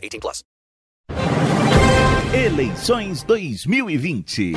18 plus. Eleições 2020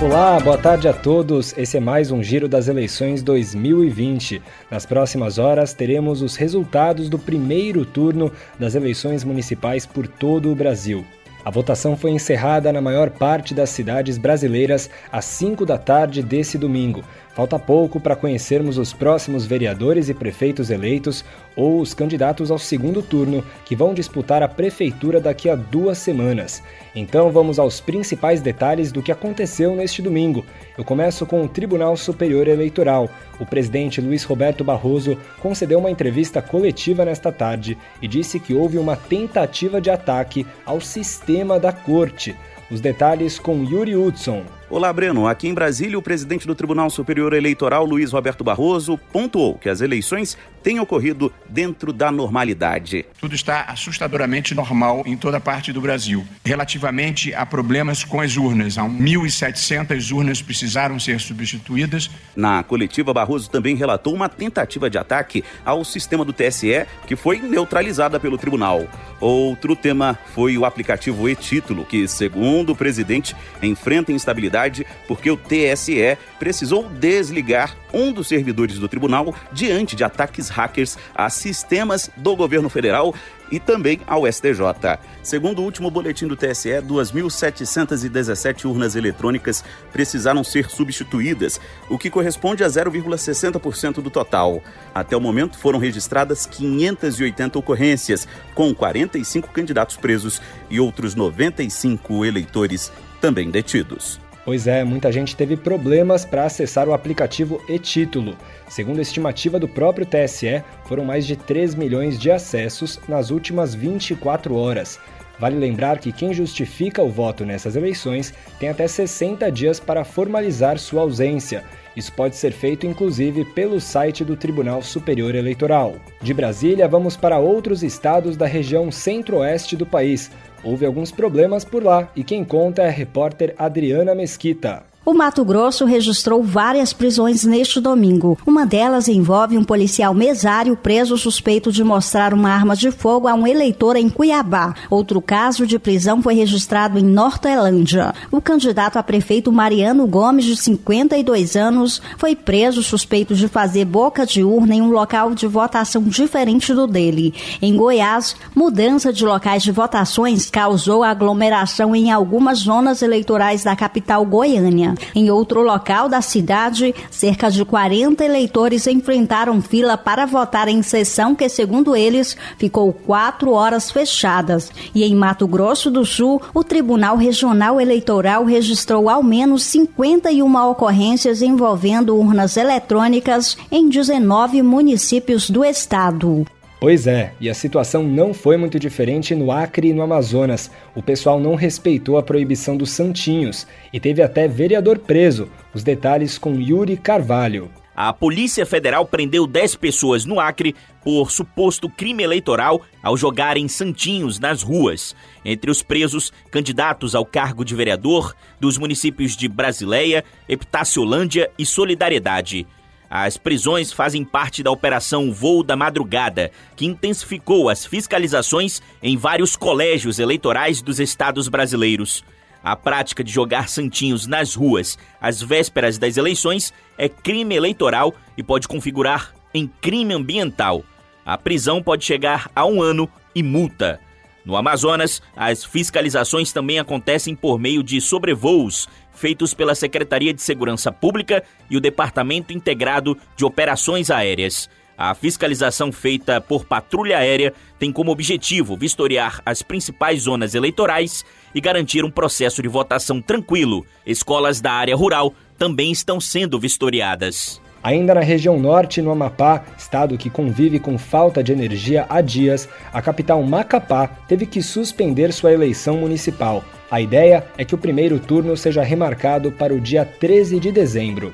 Olá, boa tarde a todos. Esse é mais um giro das eleições 2020. Nas próximas horas teremos os resultados do primeiro turno das eleições municipais por todo o Brasil. A votação foi encerrada na maior parte das cidades brasileiras às 5 da tarde desse domingo. Falta pouco para conhecermos os próximos vereadores e prefeitos eleitos ou os candidatos ao segundo turno que vão disputar a prefeitura daqui a duas semanas. Então vamos aos principais detalhes do que aconteceu neste domingo. Eu começo com o Tribunal Superior Eleitoral. O presidente Luiz Roberto Barroso concedeu uma entrevista coletiva nesta tarde e disse que houve uma tentativa de ataque ao sistema da corte. Os detalhes com Yuri Hudson. Olá, Breno. Aqui em Brasília, o presidente do Tribunal Superior Eleitoral, Luiz Roberto Barroso, pontuou que as eleições têm ocorrido dentro da normalidade. Tudo está assustadoramente normal em toda parte do Brasil. Relativamente a problemas com as urnas, 1.700 urnas precisaram ser substituídas. Na coletiva, Barroso também relatou uma tentativa de ataque ao sistema do TSE, que foi neutralizada pelo tribunal. Outro tema foi o aplicativo e-título, que, segundo o presidente, enfrenta instabilidade porque o TSE precisou desligar um dos servidores do tribunal diante de ataques hackers a sistemas do governo federal e também ao STJ. Segundo o último boletim do TSE, 2.717 urnas eletrônicas precisaram ser substituídas, o que corresponde a 0,60% do total. Até o momento foram registradas 580 ocorrências, com 45 candidatos presos e outros 95 eleitores também detidos. Pois é, muita gente teve problemas para acessar o aplicativo e-Título. Segundo a estimativa do próprio TSE, foram mais de 3 milhões de acessos nas últimas 24 horas. Vale lembrar que quem justifica o voto nessas eleições tem até 60 dias para formalizar sua ausência. Isso pode ser feito inclusive pelo site do Tribunal Superior Eleitoral. De Brasília, vamos para outros estados da região centro-oeste do país. Houve alguns problemas por lá e quem conta é a repórter Adriana Mesquita. O Mato Grosso registrou várias prisões neste domingo. Uma delas envolve um policial mesário preso suspeito de mostrar uma arma de fogo a um eleitor em Cuiabá. Outro caso de prisão foi registrado em Nortelândia. O candidato a prefeito Mariano Gomes, de 52 anos, foi preso suspeito de fazer boca de urna em um local de votação diferente do dele. Em Goiás, mudança de locais de votações causou aglomeração em algumas zonas eleitorais da capital Goiânia. Em outro local da cidade, cerca de 40 eleitores enfrentaram fila para votar em sessão que, segundo eles, ficou quatro horas fechadas. E em Mato Grosso do Sul, o Tribunal Regional Eleitoral registrou ao menos 51 ocorrências envolvendo urnas eletrônicas em 19 municípios do estado. Pois é, e a situação não foi muito diferente no Acre e no Amazonas. O pessoal não respeitou a proibição dos santinhos e teve até vereador preso. Os detalhes com Yuri Carvalho. A Polícia Federal prendeu 10 pessoas no Acre por suposto crime eleitoral ao jogarem santinhos nas ruas. Entre os presos, candidatos ao cargo de vereador dos municípios de Brasileia, Epitáciolândia e Solidariedade. As prisões fazem parte da Operação Voo da Madrugada, que intensificou as fiscalizações em vários colégios eleitorais dos estados brasileiros. A prática de jogar santinhos nas ruas às vésperas das eleições é crime eleitoral e pode configurar em crime ambiental. A prisão pode chegar a um ano e multa. No Amazonas, as fiscalizações também acontecem por meio de sobrevoos feitos pela Secretaria de Segurança Pública e o Departamento Integrado de Operações Aéreas. A fiscalização feita por patrulha aérea tem como objetivo vistoriar as principais zonas eleitorais e garantir um processo de votação tranquilo. Escolas da área rural também estão sendo vistoriadas. Ainda na região norte, no Amapá, estado que convive com falta de energia há dias, a capital Macapá teve que suspender sua eleição municipal. A ideia é que o primeiro turno seja remarcado para o dia 13 de dezembro.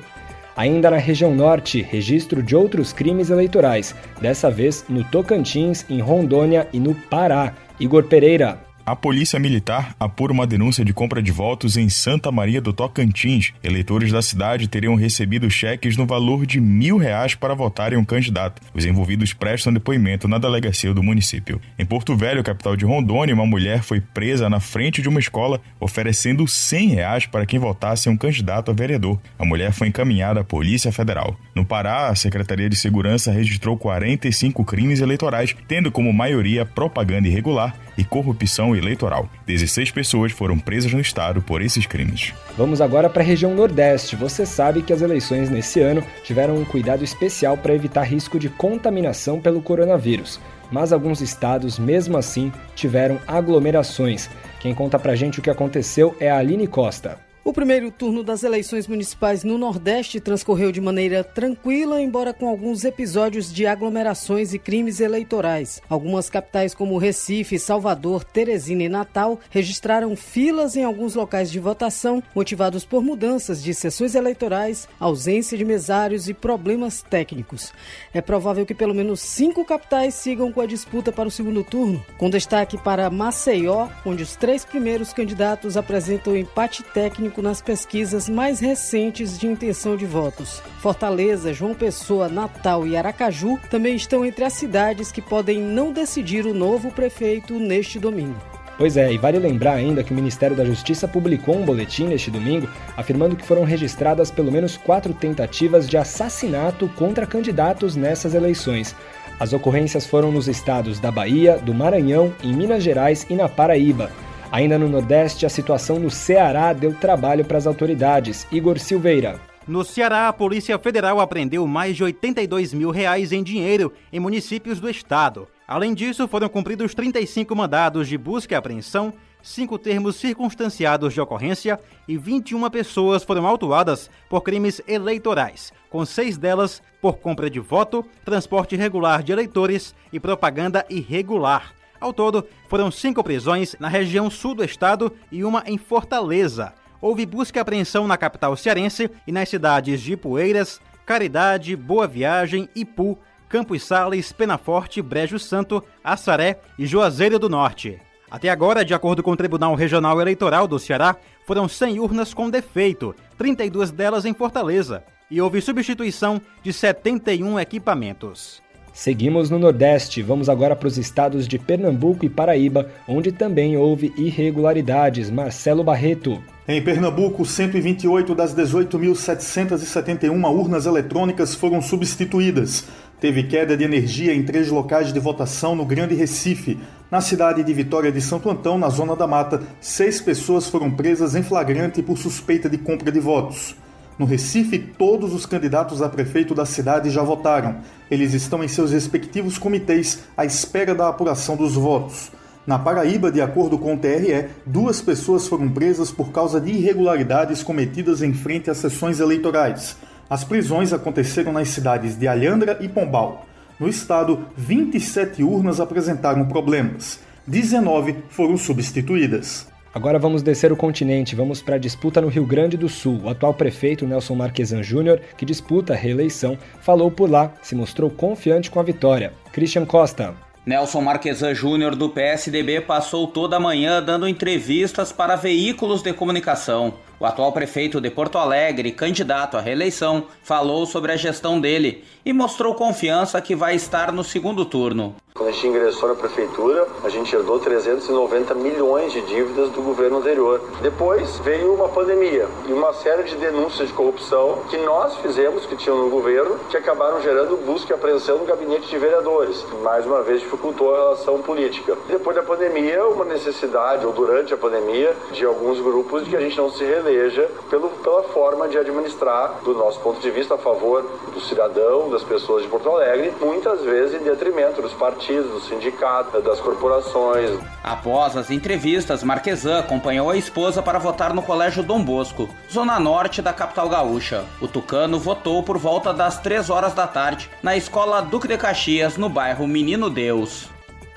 Ainda na região norte, registro de outros crimes eleitorais, dessa vez no Tocantins, em Rondônia e no Pará. Igor Pereira. A Polícia Militar apura uma denúncia de compra de votos em Santa Maria do Tocantins. Eleitores da cidade teriam recebido cheques no valor de mil reais para votarem um candidato. Os envolvidos prestam depoimento na delegacia do município. Em Porto Velho, capital de Rondônia, uma mulher foi presa na frente de uma escola oferecendo 100 reais para quem votasse um candidato a vereador. A mulher foi encaminhada à Polícia Federal. No Pará, a Secretaria de Segurança registrou 45 crimes eleitorais, tendo como maioria propaganda irregular e corrupção eleitoral. 16 pessoas foram presas no estado por esses crimes. Vamos agora para a região Nordeste. Você sabe que as eleições nesse ano tiveram um cuidado especial para evitar risco de contaminação pelo coronavírus. Mas alguns estados, mesmo assim, tiveram aglomerações. Quem conta pra gente o que aconteceu é a Aline Costa. O primeiro turno das eleições municipais no Nordeste transcorreu de maneira tranquila, embora com alguns episódios de aglomerações e crimes eleitorais. Algumas capitais como Recife, Salvador, Teresina e Natal registraram filas em alguns locais de votação, motivados por mudanças de sessões eleitorais, ausência de mesários e problemas técnicos. É provável que pelo menos cinco capitais sigam com a disputa para o segundo turno, com destaque para Maceió, onde os três primeiros candidatos apresentam empate técnico nas pesquisas mais recentes de intenção de votos. Fortaleza, João Pessoa, Natal e Aracaju também estão entre as cidades que podem não decidir o novo prefeito neste domingo. Pois é, e vale lembrar ainda que o Ministério da Justiça publicou um boletim neste domingo afirmando que foram registradas pelo menos quatro tentativas de assassinato contra candidatos nessas eleições. As ocorrências foram nos estados da Bahia, do Maranhão, em Minas Gerais e na Paraíba. Ainda no Nordeste, a situação no Ceará deu trabalho para as autoridades. Igor Silveira. No Ceará, a Polícia Federal apreendeu mais de 82 mil reais em dinheiro em municípios do estado. Além disso, foram cumpridos 35 mandados de busca e apreensão, cinco termos circunstanciados de ocorrência e 21 pessoas foram autuadas por crimes eleitorais, com seis delas por compra de voto, transporte irregular de eleitores e propaganda irregular. Ao todo, foram cinco prisões na região sul do estado e uma em Fortaleza. Houve busca e apreensão na capital cearense e nas cidades de Poeiras, Caridade, Boa Viagem, Ipu, Campos Sales, Penaforte, Brejo Santo, Assaré e Juazeiro do Norte. Até agora, de acordo com o Tribunal Regional Eleitoral do Ceará, foram 100 urnas com defeito, 32 delas em Fortaleza, e houve substituição de 71 equipamentos. Seguimos no Nordeste, vamos agora para os estados de Pernambuco e Paraíba, onde também houve irregularidades. Marcelo Barreto. Em Pernambuco, 128 das 18.771 urnas eletrônicas foram substituídas. Teve queda de energia em três locais de votação no Grande Recife. Na cidade de Vitória de Santo Antão, na Zona da Mata, seis pessoas foram presas em flagrante por suspeita de compra de votos. No Recife, todos os candidatos a prefeito da cidade já votaram. Eles estão em seus respectivos comitês à espera da apuração dos votos. Na Paraíba, de acordo com o TRE, duas pessoas foram presas por causa de irregularidades cometidas em frente às sessões eleitorais. As prisões aconteceram nas cidades de Alhandra e Pombal. No estado, 27 urnas apresentaram problemas. 19 foram substituídas. Agora vamos descer o continente, vamos para a disputa no Rio Grande do Sul. O atual prefeito Nelson Marquesan Júnior, que disputa a reeleição, falou por lá, se mostrou confiante com a vitória. Christian Costa. Nelson Marquesan Júnior do PSDB passou toda a manhã dando entrevistas para veículos de comunicação. O atual prefeito de Porto Alegre, candidato à reeleição, falou sobre a gestão dele e mostrou confiança que vai estar no segundo turno. Quando a gente ingressou na prefeitura, a gente herdou 390 milhões de dívidas do governo anterior. Depois veio uma pandemia e uma série de denúncias de corrupção que nós fizemos, que tinham no governo, que acabaram gerando busca e apreensão no gabinete de vereadores. Mais uma vez dificultou a relação política. Depois da pandemia, uma necessidade, ou durante a pandemia, de alguns grupos de que a gente não se reeleja pelo, pela forma de administrar, do nosso ponto de vista, a favor do cidadão, das pessoas de Porto Alegre, muitas vezes em detrimento dos partidos partidos, do sindicato, das corporações. Após as entrevistas, Marquesan acompanhou a esposa para votar no Colégio Dom Bosco, zona norte da capital gaúcha. O tucano votou por volta das 3 horas da tarde na Escola Duque de Caxias, no bairro Menino Deus.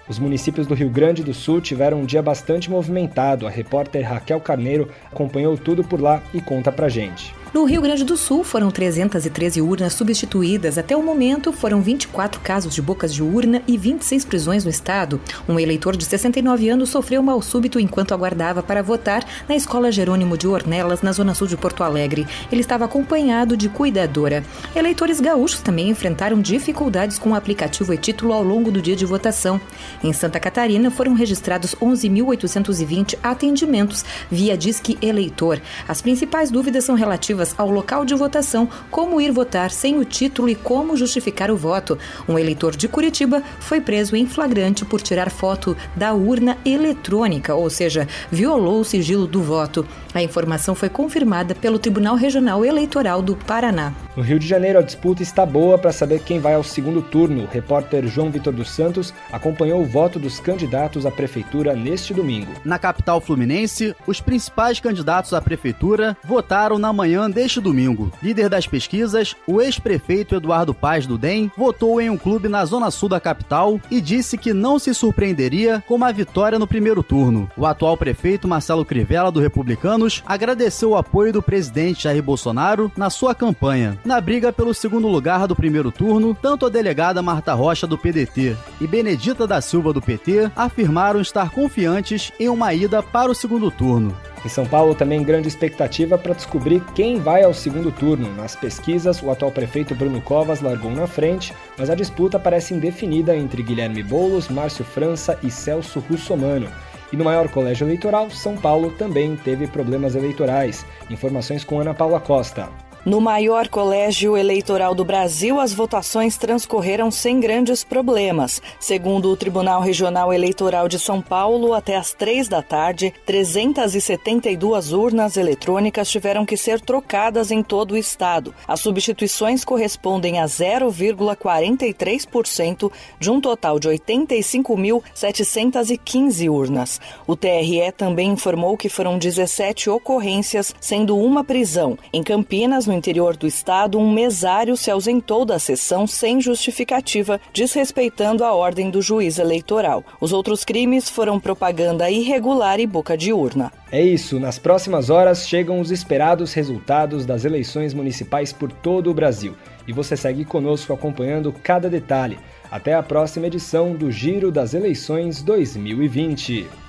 Os municípios do Rio Grande do Sul tiveram um dia bastante movimentado. A repórter Raquel Carneiro acompanhou tudo por lá e conta pra gente. No Rio Grande do Sul, foram 313 urnas substituídas. Até o momento, foram 24 casos de bocas de urna e 26 prisões no estado. Um eleitor de 69 anos sofreu mal súbito enquanto aguardava para votar na Escola Jerônimo de Ornelas, na zona sul de Porto Alegre. Ele estava acompanhado de cuidadora. Eleitores gaúchos também enfrentaram dificuldades com o aplicativo e título ao longo do dia de votação. Em Santa Catarina, foram registrados 11.820 atendimentos via Disque Eleitor. As principais dúvidas são relativas relativas ao local de votação, como ir votar sem o título e como justificar o voto. Um eleitor de Curitiba foi preso em flagrante por tirar foto da urna eletrônica, ou seja, violou o sigilo do voto. A informação foi confirmada pelo Tribunal Regional Eleitoral do Paraná. No Rio de Janeiro, a disputa está boa para saber quem vai ao segundo turno. O repórter João Vitor dos Santos acompanhou o voto dos candidatos à prefeitura neste domingo. Na capital fluminense, os principais candidatos à prefeitura votaram na manhã deste domingo. Líder das pesquisas, o ex-prefeito Eduardo Paz do DEM votou em um clube na zona sul da capital e disse que não se surpreenderia com uma vitória no primeiro turno. O atual prefeito Marcelo Crivella do Republicanos agradeceu o apoio do presidente Jair Bolsonaro na sua campanha. Na briga pelo segundo lugar do primeiro turno, tanto a delegada Marta Rocha do PDT e Benedita da Silva do PT afirmaram estar confiantes em uma ida para o segundo turno. Em São Paulo, também grande expectativa para descobrir quem vai ao segundo turno. Nas pesquisas, o atual prefeito Bruno Covas largou na frente, mas a disputa parece indefinida entre Guilherme Boulos, Márcio França e Celso Russomano. E no maior colégio eleitoral, São Paulo também teve problemas eleitorais. Informações com Ana Paula Costa. No maior colégio eleitoral do Brasil, as votações transcorreram sem grandes problemas. Segundo o Tribunal Regional Eleitoral de São Paulo, até às três da tarde, 372 urnas eletrônicas tiveram que ser trocadas em todo o estado. As substituições correspondem a 0,43% de um total de 85.715 urnas. O TRE também informou que foram 17 ocorrências, sendo uma prisão. Em Campinas, no interior do estado, um mesário se ausentou da sessão sem justificativa, desrespeitando a ordem do juiz eleitoral. Os outros crimes foram propaganda irregular e boca de urna. É isso, nas próximas horas chegam os esperados resultados das eleições municipais por todo o Brasil. E você segue conosco acompanhando cada detalhe. Até a próxima edição do Giro das Eleições 2020.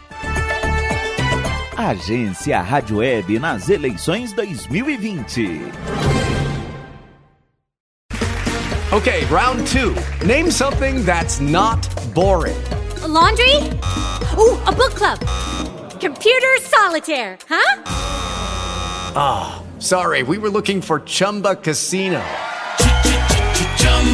Agência Rádio Web nas eleições 2020. Okay, round two. Name something that's not boring. A laundry? Ooh, a book club. Computer solitaire, huh? Ah, oh, sorry, we were looking for Chumba Casino.